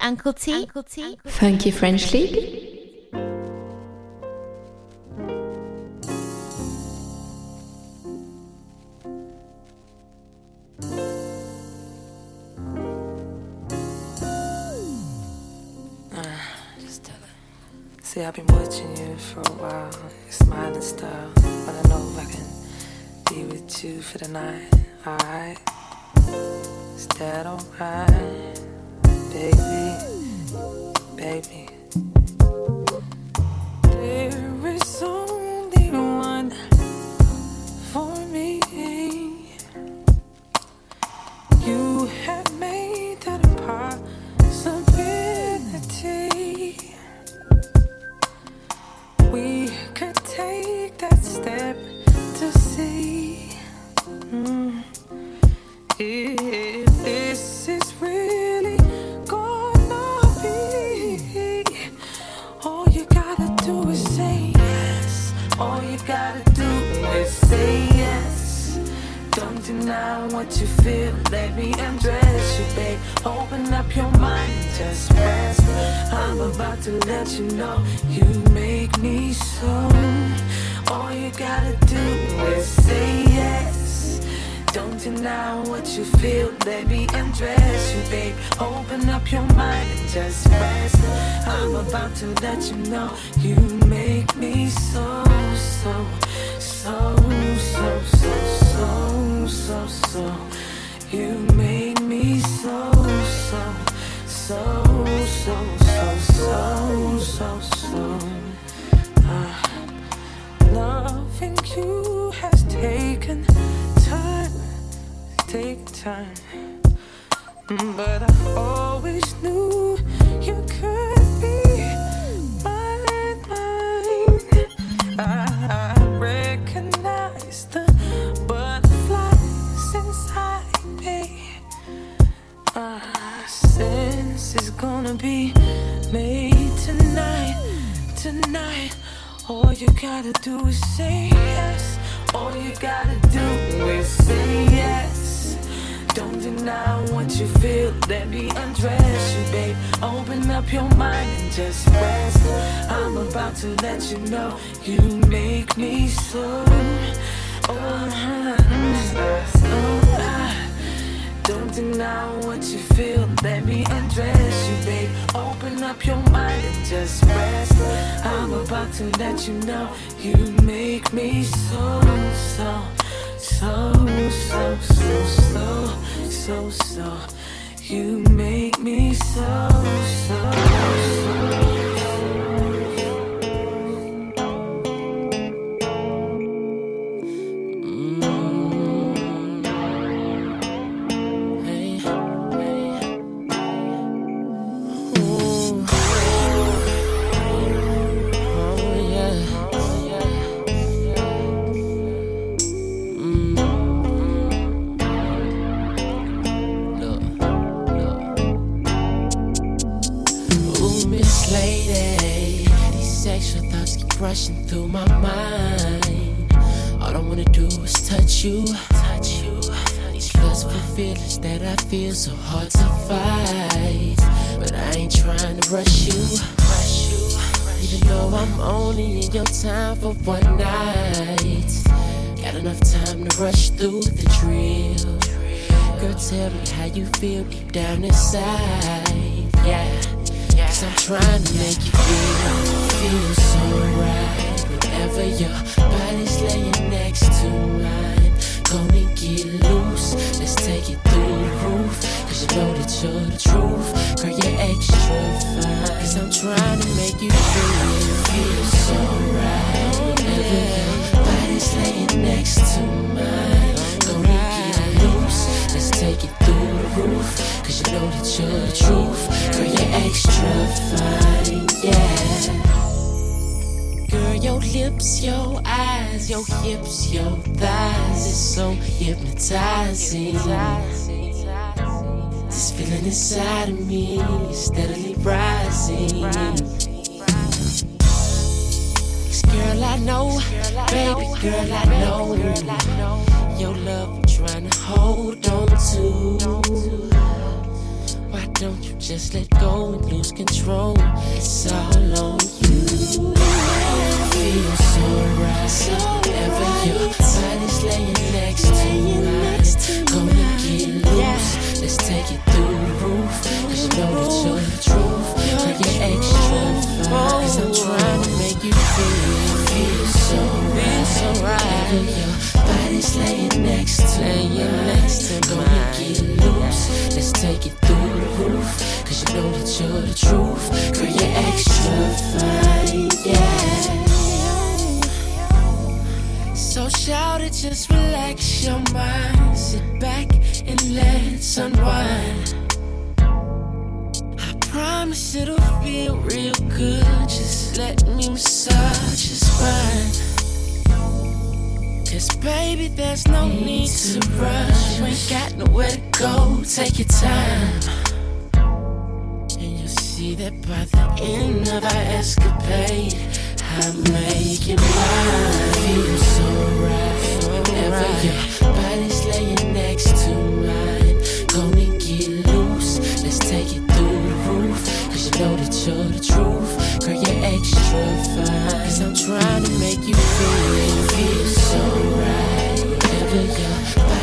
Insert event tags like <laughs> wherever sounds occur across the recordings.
Uncle T. Uncle T. Funky French League. Uh, See, I've been watching you for a while, your smiling style. But I know if I can be with you for the night, alright? Is that alright, baby? Baby. So, so, so, so, so. Ah. Loving you has taken time, take time. Mm, But I always knew gonna be made tonight, tonight. All you gotta do is say yes. All you gotta do is say yes. Don't deny what you feel. Let me undress you, babe. Open up your mind and just rest. I'm about to let you know you make me so. Oh, ah. Don't deny what you feel. Let me undress you, babe. Open up your mind and just rest. I'm about to let you know you make me so, so, so, so, so, so, so, so. You make me so, so, so. These sexual thoughts keep rushing through my mind. All I wanna do is touch you, touch you. These lustful feelings that I feel so hard to fight, but I ain't trying to rush you, rush you. Even though I'm only in your time for one night, got enough time to rush through the drill. Girl, tell me how you feel deep down inside. Yeah, cause I'm trying to make you feel, feel so right. Whenever your body's laying next to mine, gonna get loose. Let's take it through the roof. Cause you know that you're the truth. Girl, you're extra fine. Cause I'm trying to make you feel, feel so right. Whenever your body's laying next to mine, gonna get loose. Let's take it through the roof. Cause you know that you're the truth. Girl, you're extra fine, yeah. Girl, your lips, your eyes, your hips, your thighs is so hypnotizing. This feeling inside of me is steadily rising. Girl, I know, baby girl, I know, your love I'm trying to hold on to. Why don't you just let go and lose control? It's all on you. Feels so right. Whenever your body's laying next to mine, gonna get loose. Let's take it through the roof. Cause you know that you're the truth. Girl, you're extra fine. Cause I'm trying to make you feel. Feel so right. So right. Your body's laying next to laying next to mine, get loose. Let's take it through the roof. Cause you know that you're the truth. Girl, you're extra fine. Real good. Just let me massage your spine. Cause baby, there's no need to rush. You ain't got nowhere to go. Take your time. And you'll see that by the end of our escapade, I make it mine. Feel so right. Whenever your body's laying next to mine, gonna get loose. Let's take it through the roof. Cause you know that you're the truth. Girl, you're extra fine. Cause I'm trying to make you feel, so right. Whenever your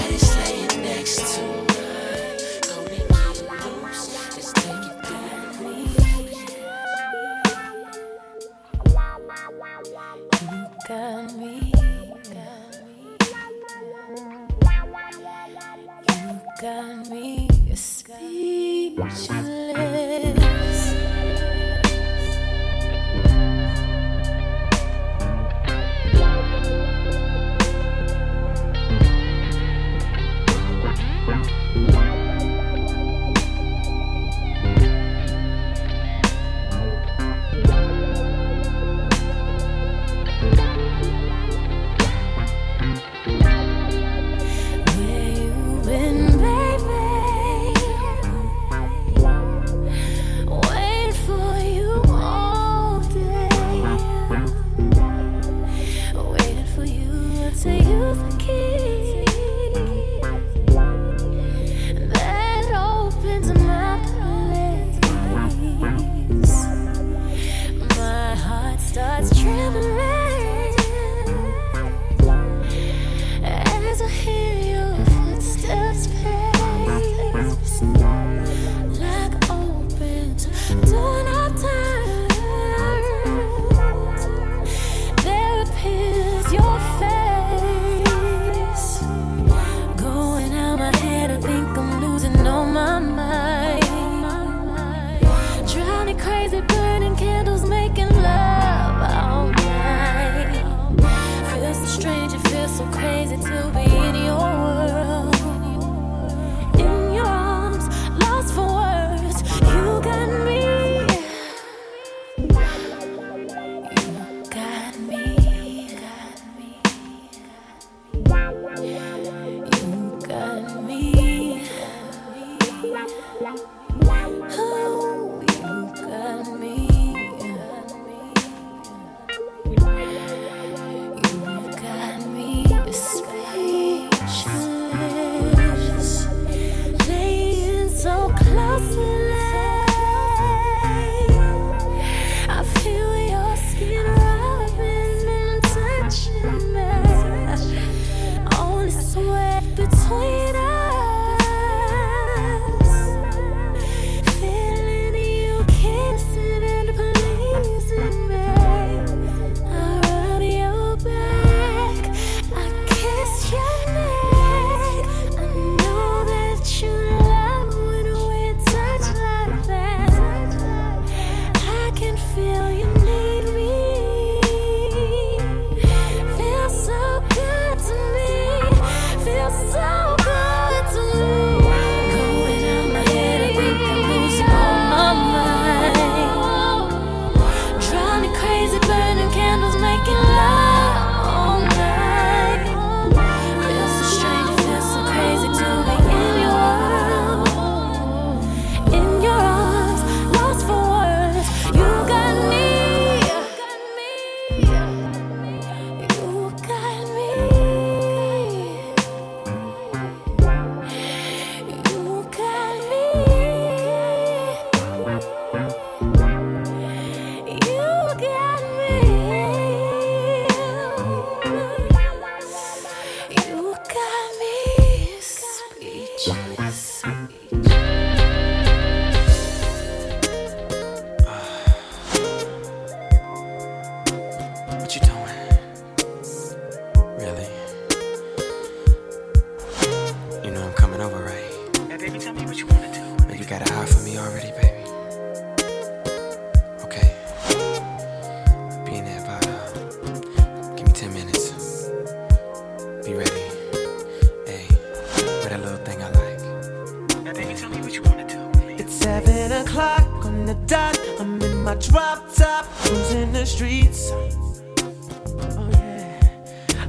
what you wanna do. It's seven o'clock on the dot. I'm in my drop top, cruising the streets. Oh yeah,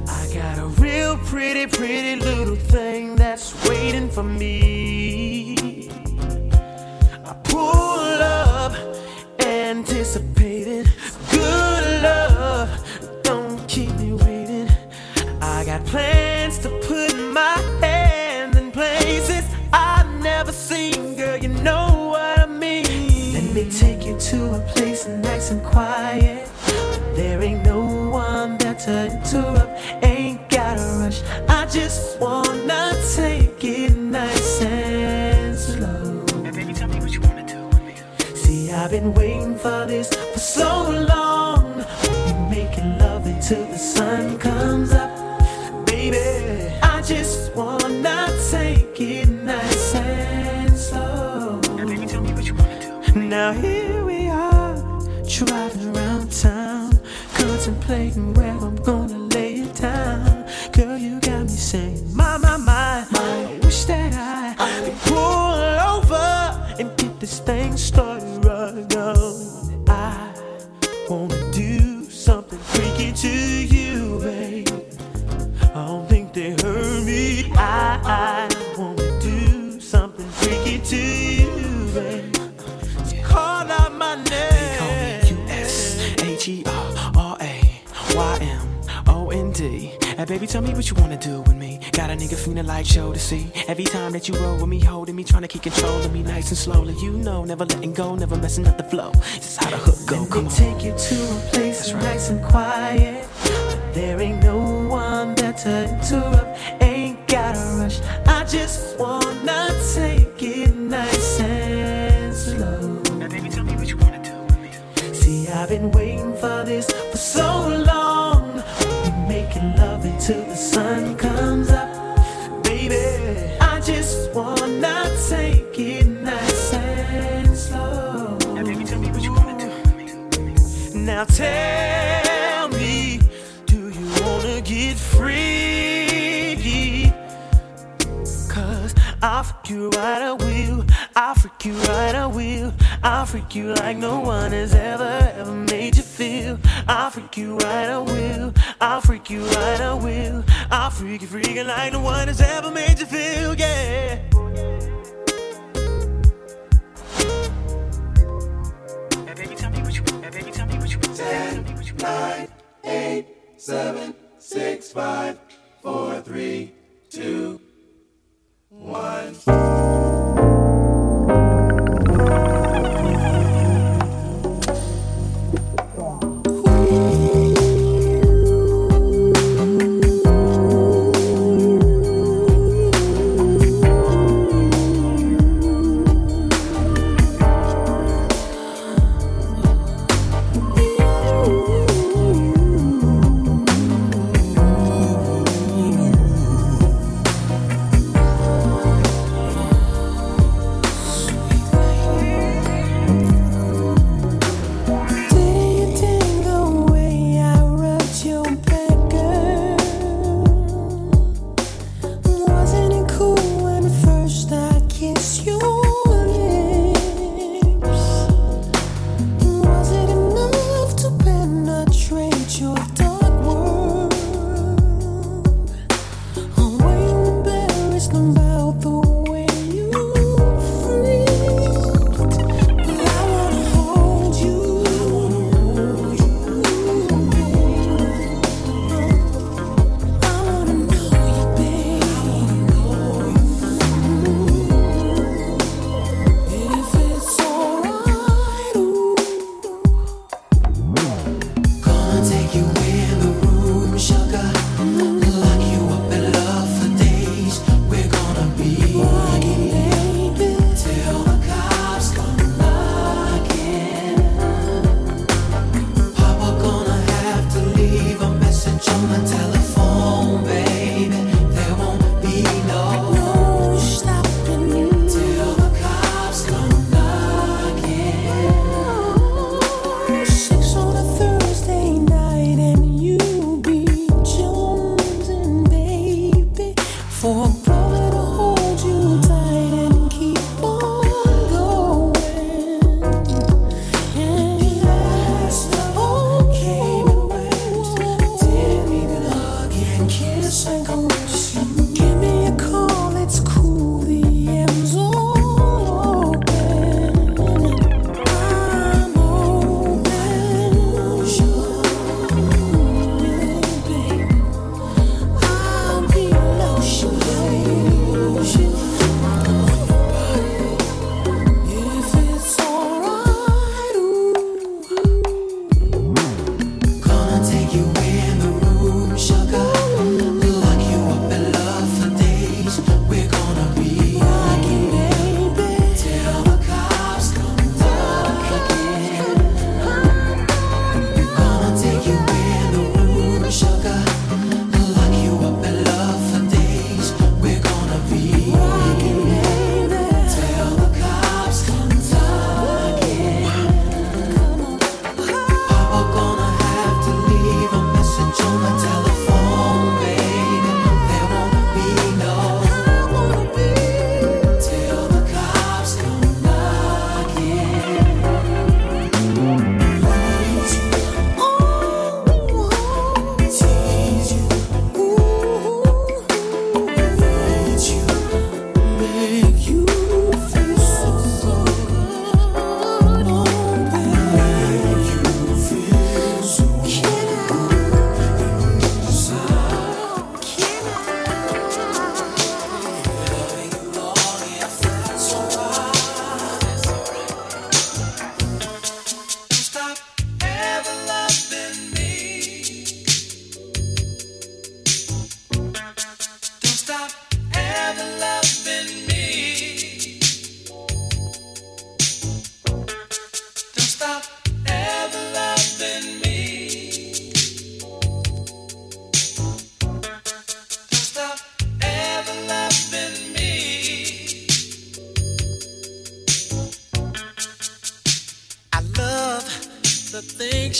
I got a real pretty, pretty little thing that's waiting for me. I pull up, anticipating good love. Don't keep me waiting. I got plans place nice and quiet. There ain't no one there to interrupt. Ain't gotta rush. I just wanna take it nice and slow. Baby, tell me what you wanna do with me. See, I've been waiting for this for so long. We'll be making love until the sun comes up. Baby, I just wanna take it nice and slow. Baby, tell me what you wanna do. Now here get this baby, tell me what you wanna do with me. Got a nigga feeling like Jodeci. Every time that you roll with me, holding me, trying to keep control of me nice and slowly. You know, never letting go, never messing up the flow. This is how the hook go. Let Come me on. take you to a place That's right. nice and quiet. There ain't no one better to interrupt. Ain't gotta rush. I just wanna take it nice and slow. Now, baby, tell me what you wanna do with me. See, I've been waiting freak you right, I will. I'll freak you right, I will. I'll freak you like no one has ever, ever made you feel. I'll freak you right, I will. I'll freak you right, I will. I'll freak you freaking like no one has ever made you feel, yeah. Now, baby, tell me what you want. Now, baby, tell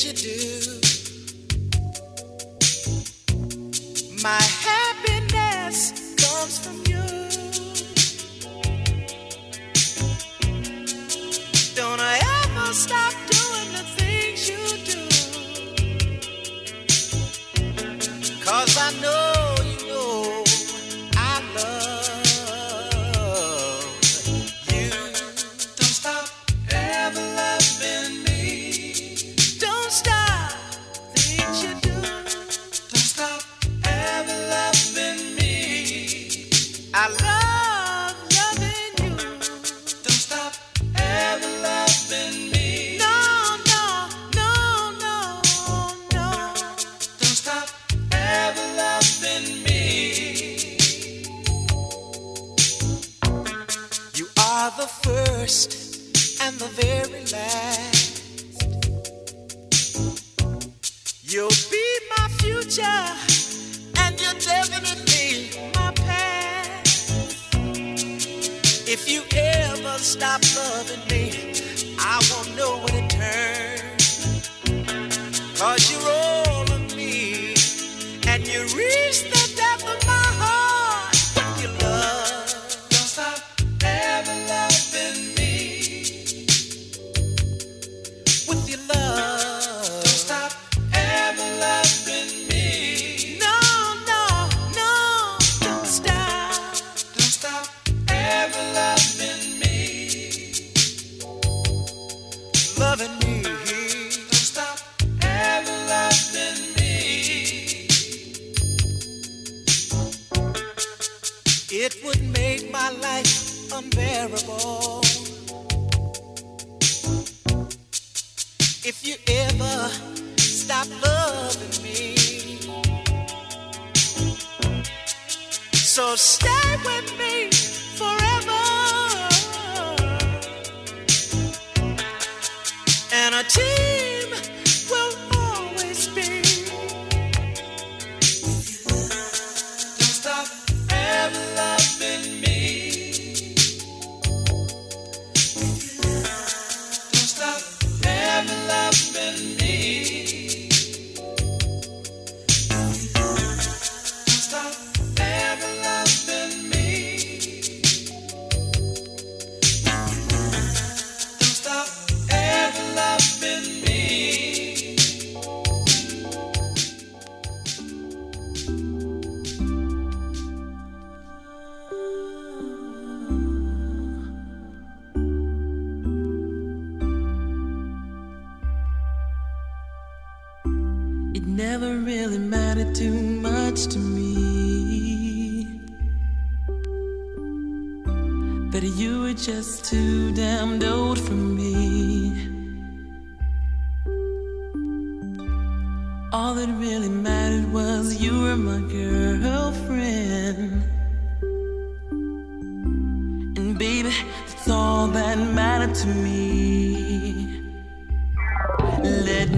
you do. All that mattered to me. Let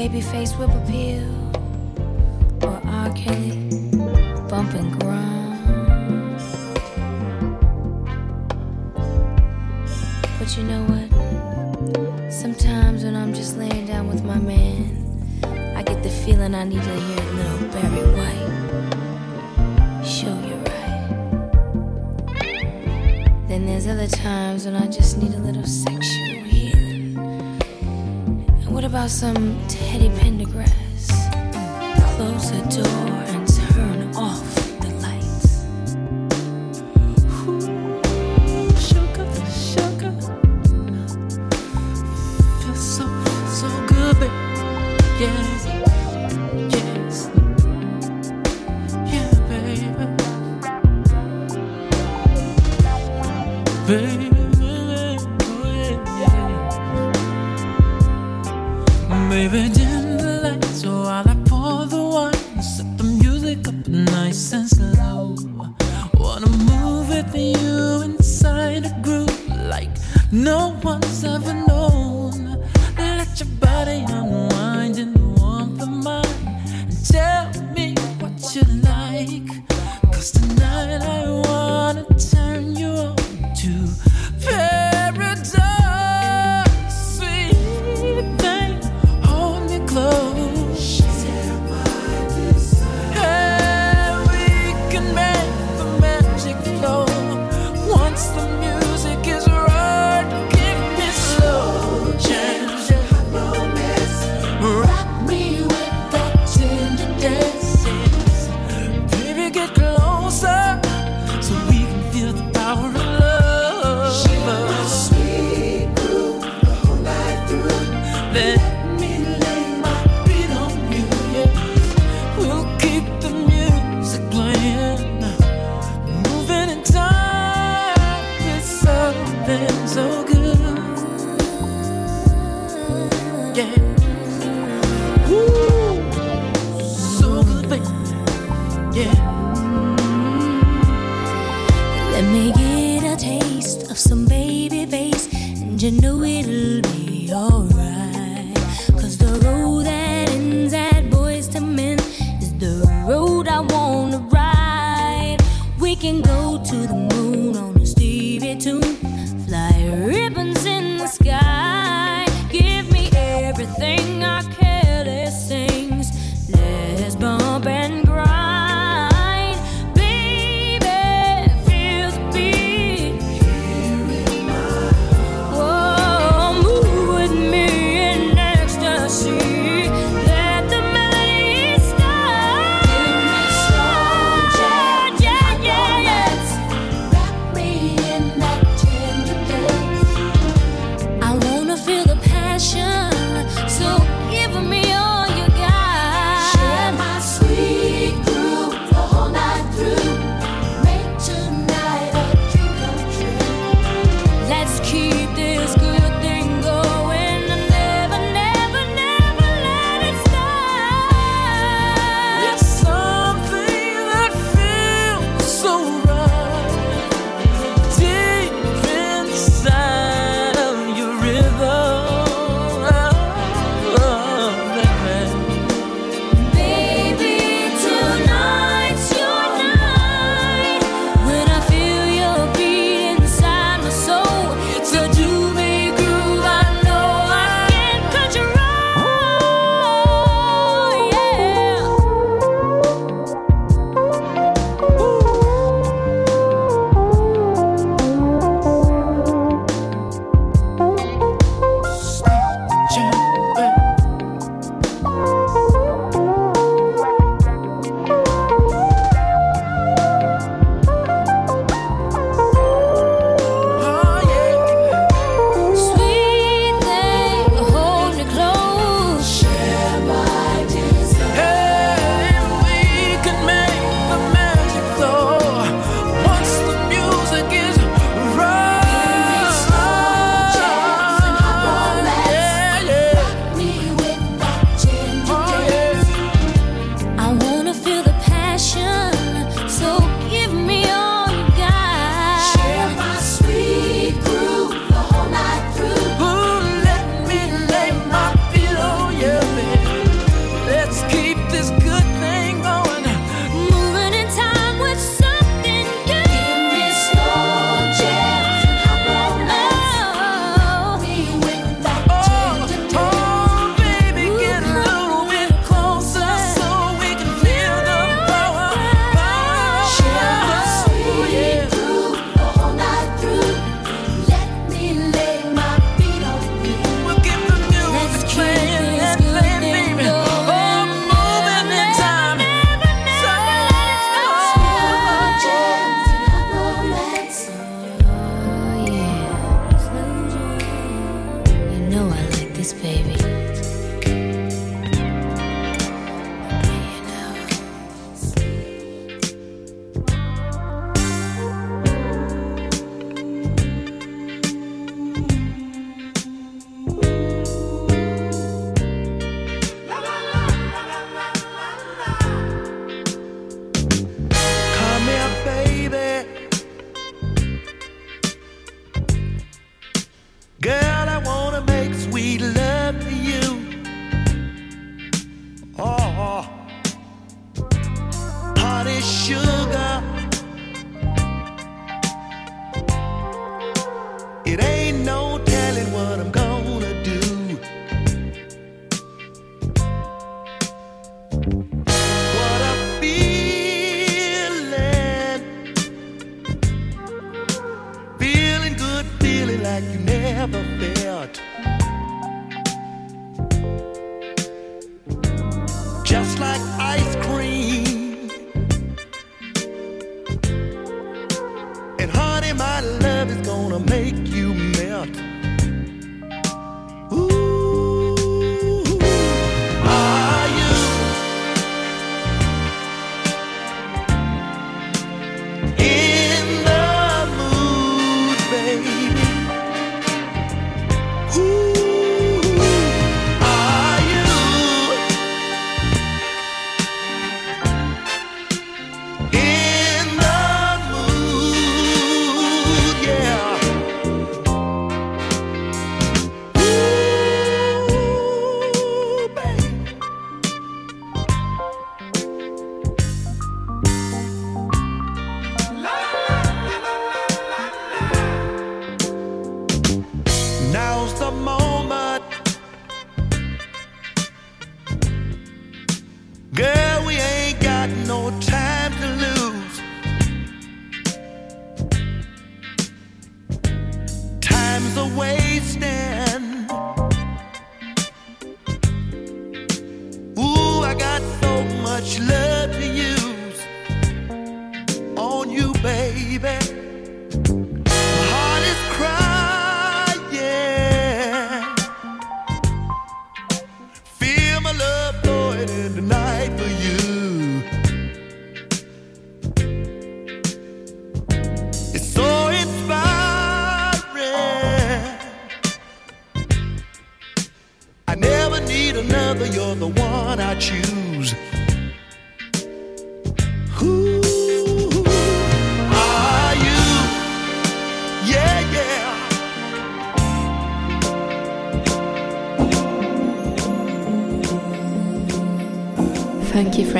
Babyface Whip Appeal or R. Kelly Bump and Grind. But you know what? Sometimes when I'm just laying down with my man, I get the feeling I need to hear a little Barry White. Show you right. Then there's other times when I just need a little section about some Teddy Pendergrass? Close the door.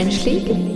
French League.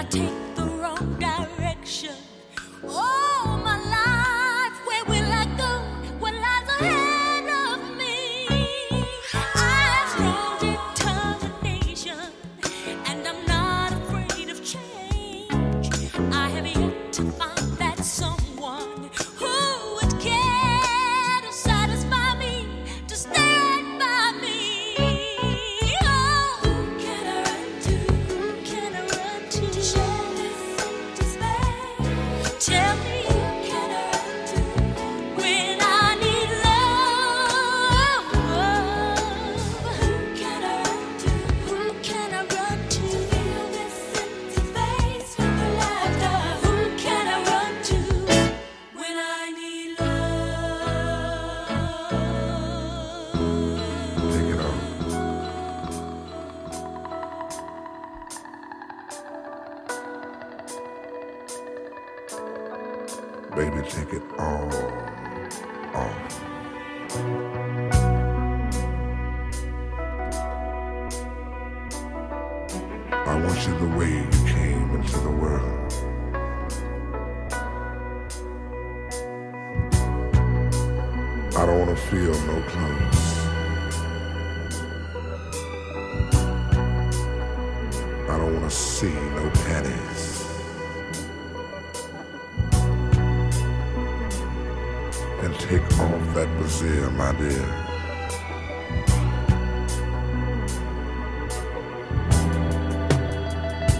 I take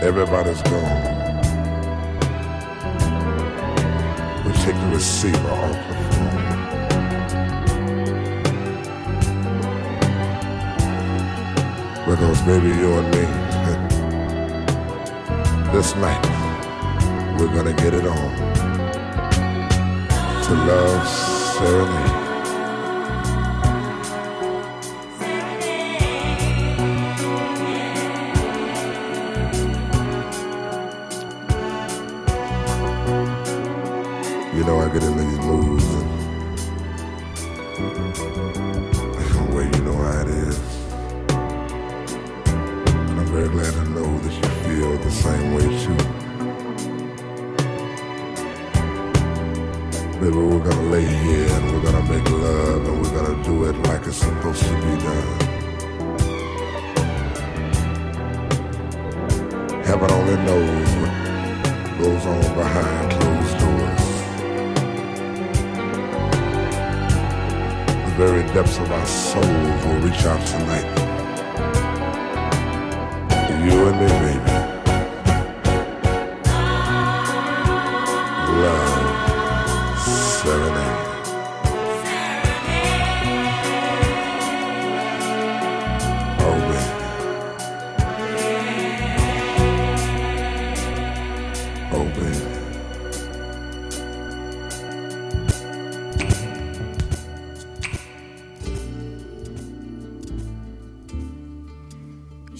Everybody's gone. We take the receiver off the phone. Because baby, and me, <laughs> this night, we're gonna get it on. To love, serenade.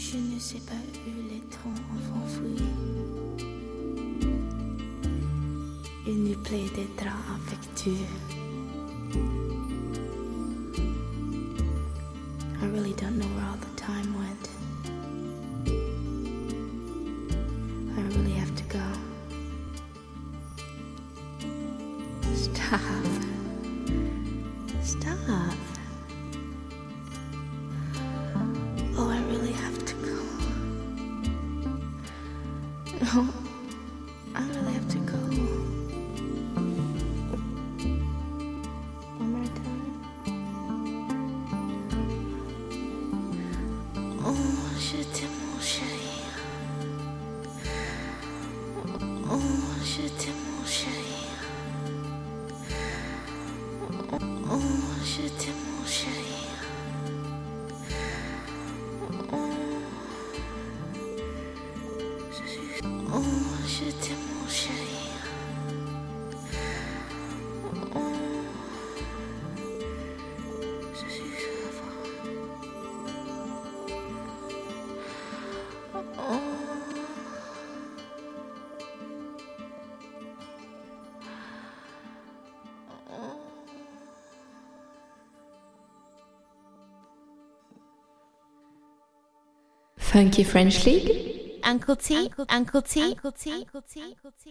Je ne sais pas les temps. Une des draps affectueux. I really don't know where all the time was. Funky French League. Uncle T, Uncle T, Uncle T, Uncle T, Uncle T. Uncle T.